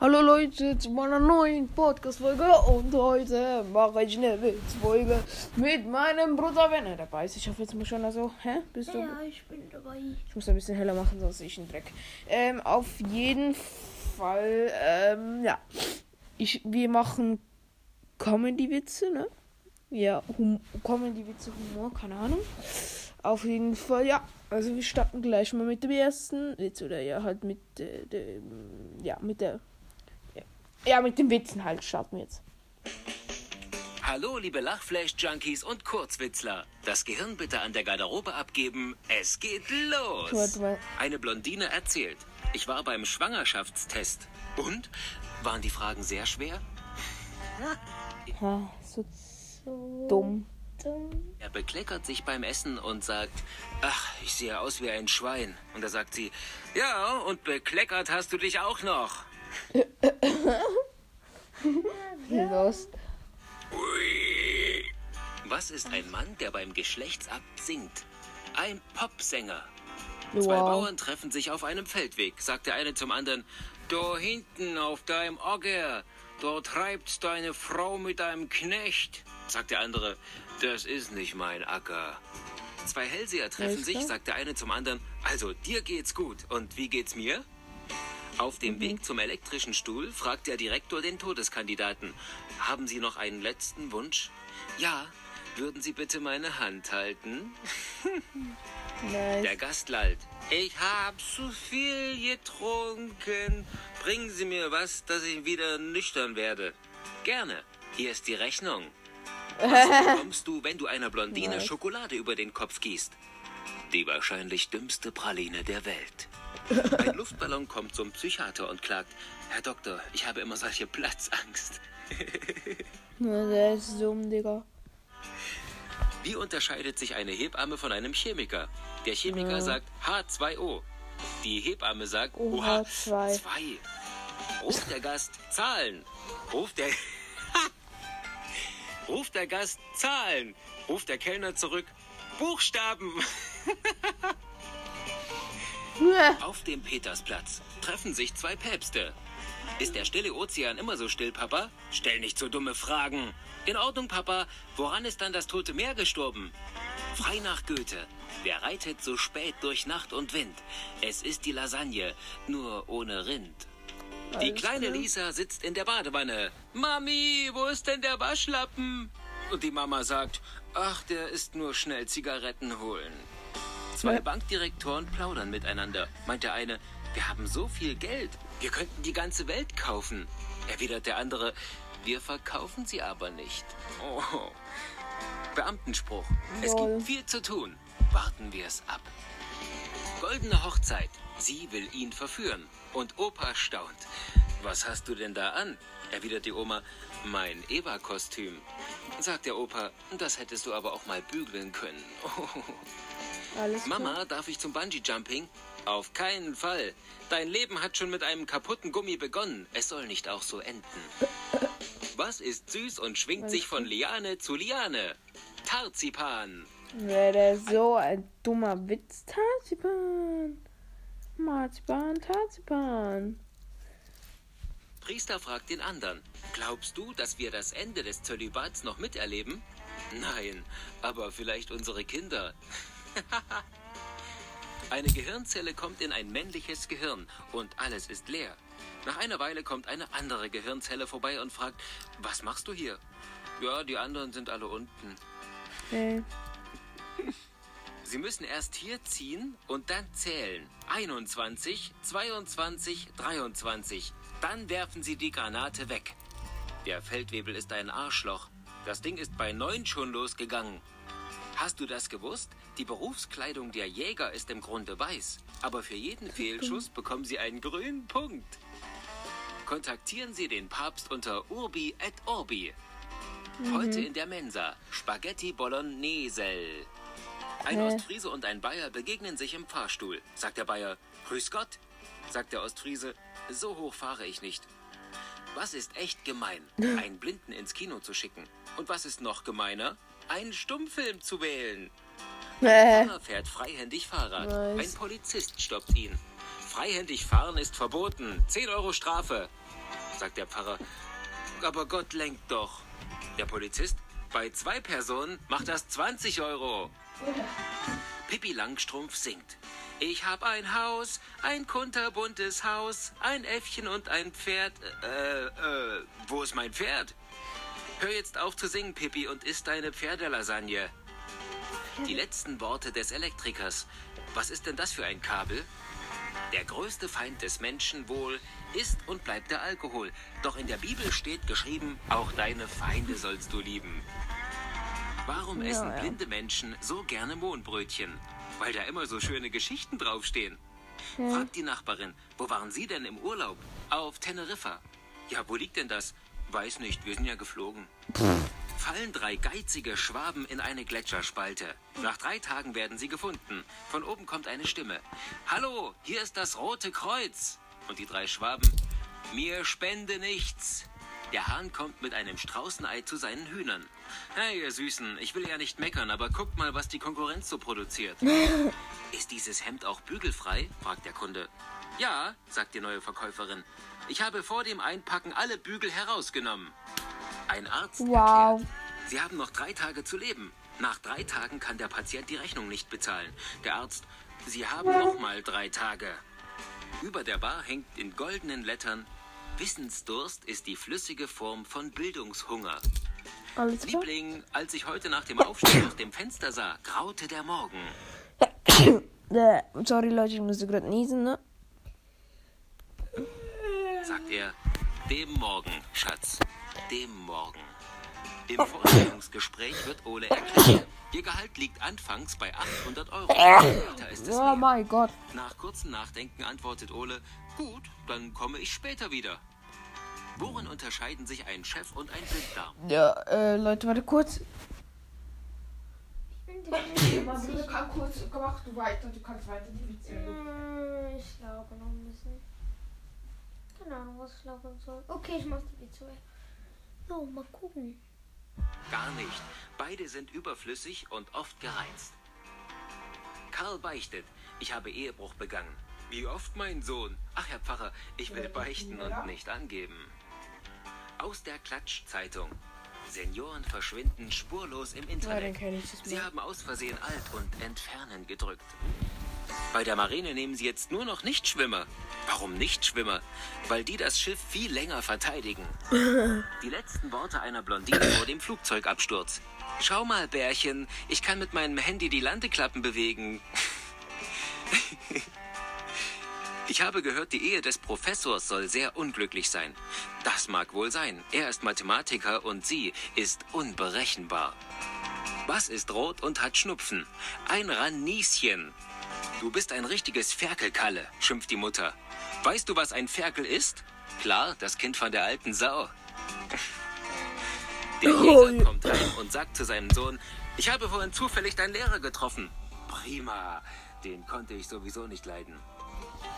Hallo Leute zu meiner neuen Podcast-Folge und heute mache ich eine Witzfolge mit meinem Bruder, wenn er dabei ist. Ich hoffe jetzt mal schon, also, hä? Bist du? Ja, ich bin dabei. Ich muss ein bisschen heller machen, sonst sehe ich einen Dreck. Ähm, auf jeden Fall, ähm, ja. Ich, wir machen Comedy-Witze, ne? Ja, hum Comedy-Witze, Humor, keine Ahnung. Auf jeden Fall, ja. Also wir starten gleich mal mit dem ersten Witz oder ja halt mit äh, dem, ja, mit der, ja, mit den Witzen halt starten wir jetzt. Hallo, liebe Lachflash-Junkies und Kurzwitzler. Das Gehirn bitte an der Garderobe abgeben. Es geht los. Eine Blondine erzählt. Ich war beim Schwangerschaftstest. Und? Waren die Fragen sehr schwer? Ha, so So dumm. dumm. Er bekleckert sich beim Essen und sagt, ach, ich sehe aus wie ein Schwein. Und da sagt sie, ja, und bekleckert hast du dich auch noch. Lost. Was ist ein Mann, der beim Geschlechtsakt singt? Ein Popsänger. Zwei Wow. Bauern treffen sich auf einem Feldweg, sagt der eine zum anderen. Da hinten auf deinem Acker, da treibt deine Frau mit deinem Knecht, sagt der andere. Das ist nicht mein Acker. Zwei Hellseher treffen sich, sagt der eine zum anderen. Also, dir geht's gut. Und wie geht's mir? Auf dem Weg zum elektrischen Stuhl fragt der Direktor den Todeskandidaten. Haben Sie noch einen letzten Wunsch? Ja. Würden Sie bitte meine Hand halten? Der Nice. Gast lallt. Ich hab zu viel getrunken. Bringen Sie mir was, dass ich wieder nüchtern werde. Gerne. Hier ist die Rechnung. Was bekommst du, wenn du einer Blondine Was? Schokolade über den Kopf gießt? Die wahrscheinlich dümmste Praline der Welt. Ein Luftballon kommt zum Psychiater und klagt. Herr Doktor, ich habe immer solche Platzangst. Na, der ist dumm, Digga. Wie unterscheidet sich eine Hebamme von einem Chemiker? Der Chemiker Ja. sagt H2O. Die Hebamme sagt Oh, OH2. H2. Ruft der Gast Zahlen. Ruft der Ruft der Gast Zahlen. Ruft der Kellner zurück Buchstaben. Auf dem Petersplatz treffen sich zwei Päpste. Ist der stille Ozean immer so still, Papa? Stell nicht so dumme Fragen. In Ordnung, Papa. Woran ist dann das Tote Meer gestorben? Frei nach Goethe. Wer reitet so spät durch Nacht und Wind? Es ist die Lasagne, nur ohne Rind. Die kleine. Lisa sitzt in der Badewanne. Mami, wo ist denn der Waschlappen? Und die Mama sagt, ach, der ist nur schnell Zigaretten holen. Zwei. Bankdirektoren plaudern miteinander. Meint der eine, wir haben so viel Geld, wir könnten die ganze Welt kaufen. Erwidert der andere, wir verkaufen sie aber nicht. Oh. Beamtenspruch. Es Lol. gibt viel zu tun. Warten wir es ab. Goldene Hochzeit. Sie will ihn verführen. Und Opa staunt. Was hast du denn da an? Erwidert die Oma. Mein Eva-Kostüm. Sagt der Opa, das hättest du aber auch mal bügeln können. Alles. Mama, darf ich zum Bungee-Jumping? Auf keinen Fall. Dein Leben hat schon mit einem kaputten Gummi begonnen. Es soll nicht auch so enden. Was ist süß und schwingt sich von Liane zu Liane? Tarzipan. Wäre der so ein dummer Witz? Tarzipan. Marzipan, Tarzipan. Priester fragt den anderen. Glaubst du, dass wir das Ende des Zölibats noch miterleben? Nein, aber vielleicht unsere Kinder. Eine Gehirnzelle kommt in ein männliches Gehirn und alles ist leer. Nach einer Weile kommt eine andere Gehirnzelle vorbei und fragt, was machst du hier? Ja, die anderen sind alle unten. Äh, Sie müssen erst hier ziehen und dann zählen. 21, 22, 23. Dann werfen Sie die Granate weg. Der Feldwebel ist ein Arschloch. Das Ding ist bei neun schon losgegangen. Hast du das gewusst? Die Berufskleidung der Jäger ist im Grunde weiß. Aber für jeden Fehlschuss bekommen Sie einen grünen Punkt. Kontaktieren Sie den Papst unter Urbi et Orbi. Heute in der Mensa. Spaghetti Bolognese. Ein? Ostfriese und ein Bayer begegnen sich im Fahrstuhl. Sagt der Bayer, Grüß Gott. Sagt der Ostfriese, so hoch fahre ich nicht. Was ist echt gemein? Einen Blinden ins Kino zu schicken. Und was ist noch gemeiner? Einen Stummfilm zu wählen. äh, Fahrer fährt freihändig Fahrrad. Nice. Ein Polizist stoppt ihn. Freihändig fahren ist verboten. 10 Euro Strafe. sagt der Pfarrer. Aber Gott lenkt doch. Der Polizist, bei zwei Personen macht das 20 Euro. Pippi Langstrumpf singt. Ich hab ein Haus, ein kunterbuntes Haus, ein Äffchen und ein Pferd. Äh, äh, wo ist mein Pferd? Hör jetzt auf zu singen, Pippi, und isst deine Pferdelasagne. Die letzten Worte des Elektrikers. Was ist denn das für ein Kabel? Der größte Feind des Menschen wohl ist und bleibt der Alkohol. Doch in der Bibel steht geschrieben, auch deine Feinde sollst du lieben. Warum Ja, essen ja. blinde Menschen so gerne Mohnbrötchen? Weil da immer so schöne Geschichten draufstehen. Fragt die Nachbarin, wo waren Sie denn im Urlaub? Auf Teneriffa. Ja, wo liegt denn das? Weiß nicht, wir sind ja geflogen. Fallen drei geizige Schwaben in eine Gletscherspalte. Nach drei Tagen werden sie gefunden. Von oben kommt eine Stimme. Hallo, hier ist das Rote Kreuz. Und die drei Schwaben. Mir spende nichts. Der Hahn kommt mit einem Straußenei zu seinen Hühnern. Hey, ihr Süßen, ich will ja nicht meckern, aber guckt mal, was die Konkurrenz so produziert. Ist dieses Hemd auch bügelfrei? fragt der Kunde. Ja, sagt die neue Verkäuferin. Ich habe vor dem Einpacken alle Bügel herausgenommen. Ein Arzt Wow. erklärt, Sie haben noch drei Tage zu leben. Nach drei Tagen kann der Patient die Rechnung nicht bezahlen. Der Arzt, Sie haben noch mal drei Tage. Über der Bar hängt in goldenen Lettern Wissensdurst ist die flüssige Form von Bildungshunger. Alles. Liebling, als ich heute nach dem Aufstehen aus dem Fenster sah, graute der Morgen. Sorry Leute, ich musste gerade niesen, ne? Sagt er. Dem Morgen, Schatz. Dem Morgen. Im Vorstellungsgespräch wird Ole erklärt. Ihr Gehalt liegt anfangs bei 800 Euro. Später ist es Oh mein Gott. Nach kurzem Nachdenken antwortet Ole, gut, dann komme ich später wieder. Worin unterscheiden sich ein Chef und ein Blinddarm? Ja, äh, Leute, warte kurz. Ich bin kann kurz, mach du weiter, du kannst weiter die Witze. Hm, Ich glaube noch ein bisschen. Keine Ahnung, was ich laufen soll. Okay, ich mach die weg. So, mal gucken. Gar nicht. Beide sind überflüssig und oft gereizt. Karl beichtet. Ich habe Ehebruch begangen. Wie oft, mein Sohn? Ach, Herr Pfarrer, ich will beichten und nicht angeben. Aus der Klatsch-Zeitung. Senioren verschwinden spurlos im Internet. Sie haben aus Versehen Alt und Entfernen gedrückt. Bei der Marine nehmen sie jetzt nur noch Nichtschwimmer. Warum Nichtschwimmer? Weil die das Schiff viel länger verteidigen. Die letzten Worte einer Blondine vor dem Flugzeugabsturz. Schau mal, Bärchen, ich kann mit meinem Handy die Landeklappen bewegen. Ich habe gehört, die Ehe des Professors soll sehr unglücklich sein. Das mag wohl sein. Er ist Mathematiker und sie ist unberechenbar. Was ist rot und hat Schnupfen? Ein Ranieschen. Du bist ein richtiges Ferkelkalle, schimpft die Mutter. Weißt du, was ein Ferkel ist? Klar, das Kind von der alten Sau. Der Jäger kommt rein und sagt zu seinem Sohn, ich habe vorhin zufällig deinen Lehrer getroffen. Prima, den konnte ich sowieso nicht leiden.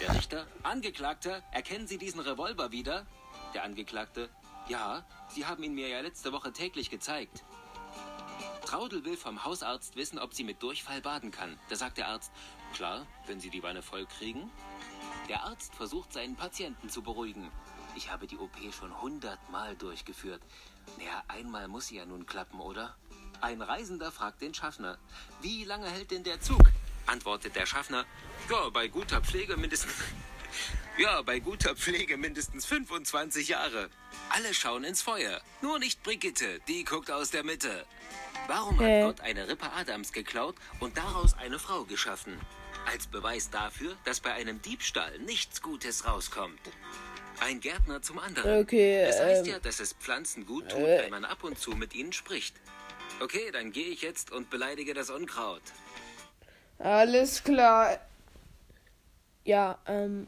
Der Richter, Angeklagter, erkennen Sie diesen Revolver wieder? Der Angeklagte, ja, Sie haben ihn mir ja letzte Woche täglich gezeigt. Traudel will vom Hausarzt wissen, ob sie mit Durchfall baden kann. Da sagt der Arzt, klar, wenn Sie die Wanne voll kriegen. Der Arzt versucht seinen Patienten zu beruhigen. Ich habe die OP schon hundertmal durchgeführt. Naja, einmal muss sie ja nun klappen, oder? Ein Reisender fragt den Schaffner, wie lange hält denn der Zug? Antwortet der Schaffner, ja, bei guter Pflege mindestens... Ja, bei guter Pflege mindestens 25 Jahre. Alle schauen ins Feuer. Nur nicht Brigitte, die guckt aus der Mitte. Warum Äh. hat Gott eine Rippe Adams geklaut und daraus eine Frau geschaffen? Als Beweis dafür, dass bei einem Diebstahl nichts Gutes rauskommt. Ein Gärtner zum anderen. Okay, es heißt ähm, ja, dass es Pflanzen gut tut, äh. wenn man ab und zu mit ihnen spricht. Okay, dann gehe ich jetzt und beleidige das Unkraut. Alles klar. Ja, ähm.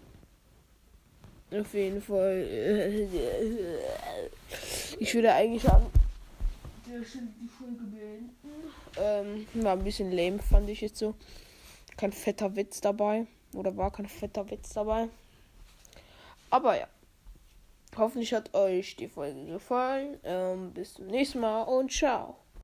Auf jeden Fall. Ich würde eigentlich an Ähm, war ein bisschen lame, fand ich jetzt so. Kein fetter Witz dabei. Oder war kein fetter Witz dabei. Aber ja. Hoffentlich hat euch die Folge gefallen. Ähm, bis zum nächsten Mal und ciao.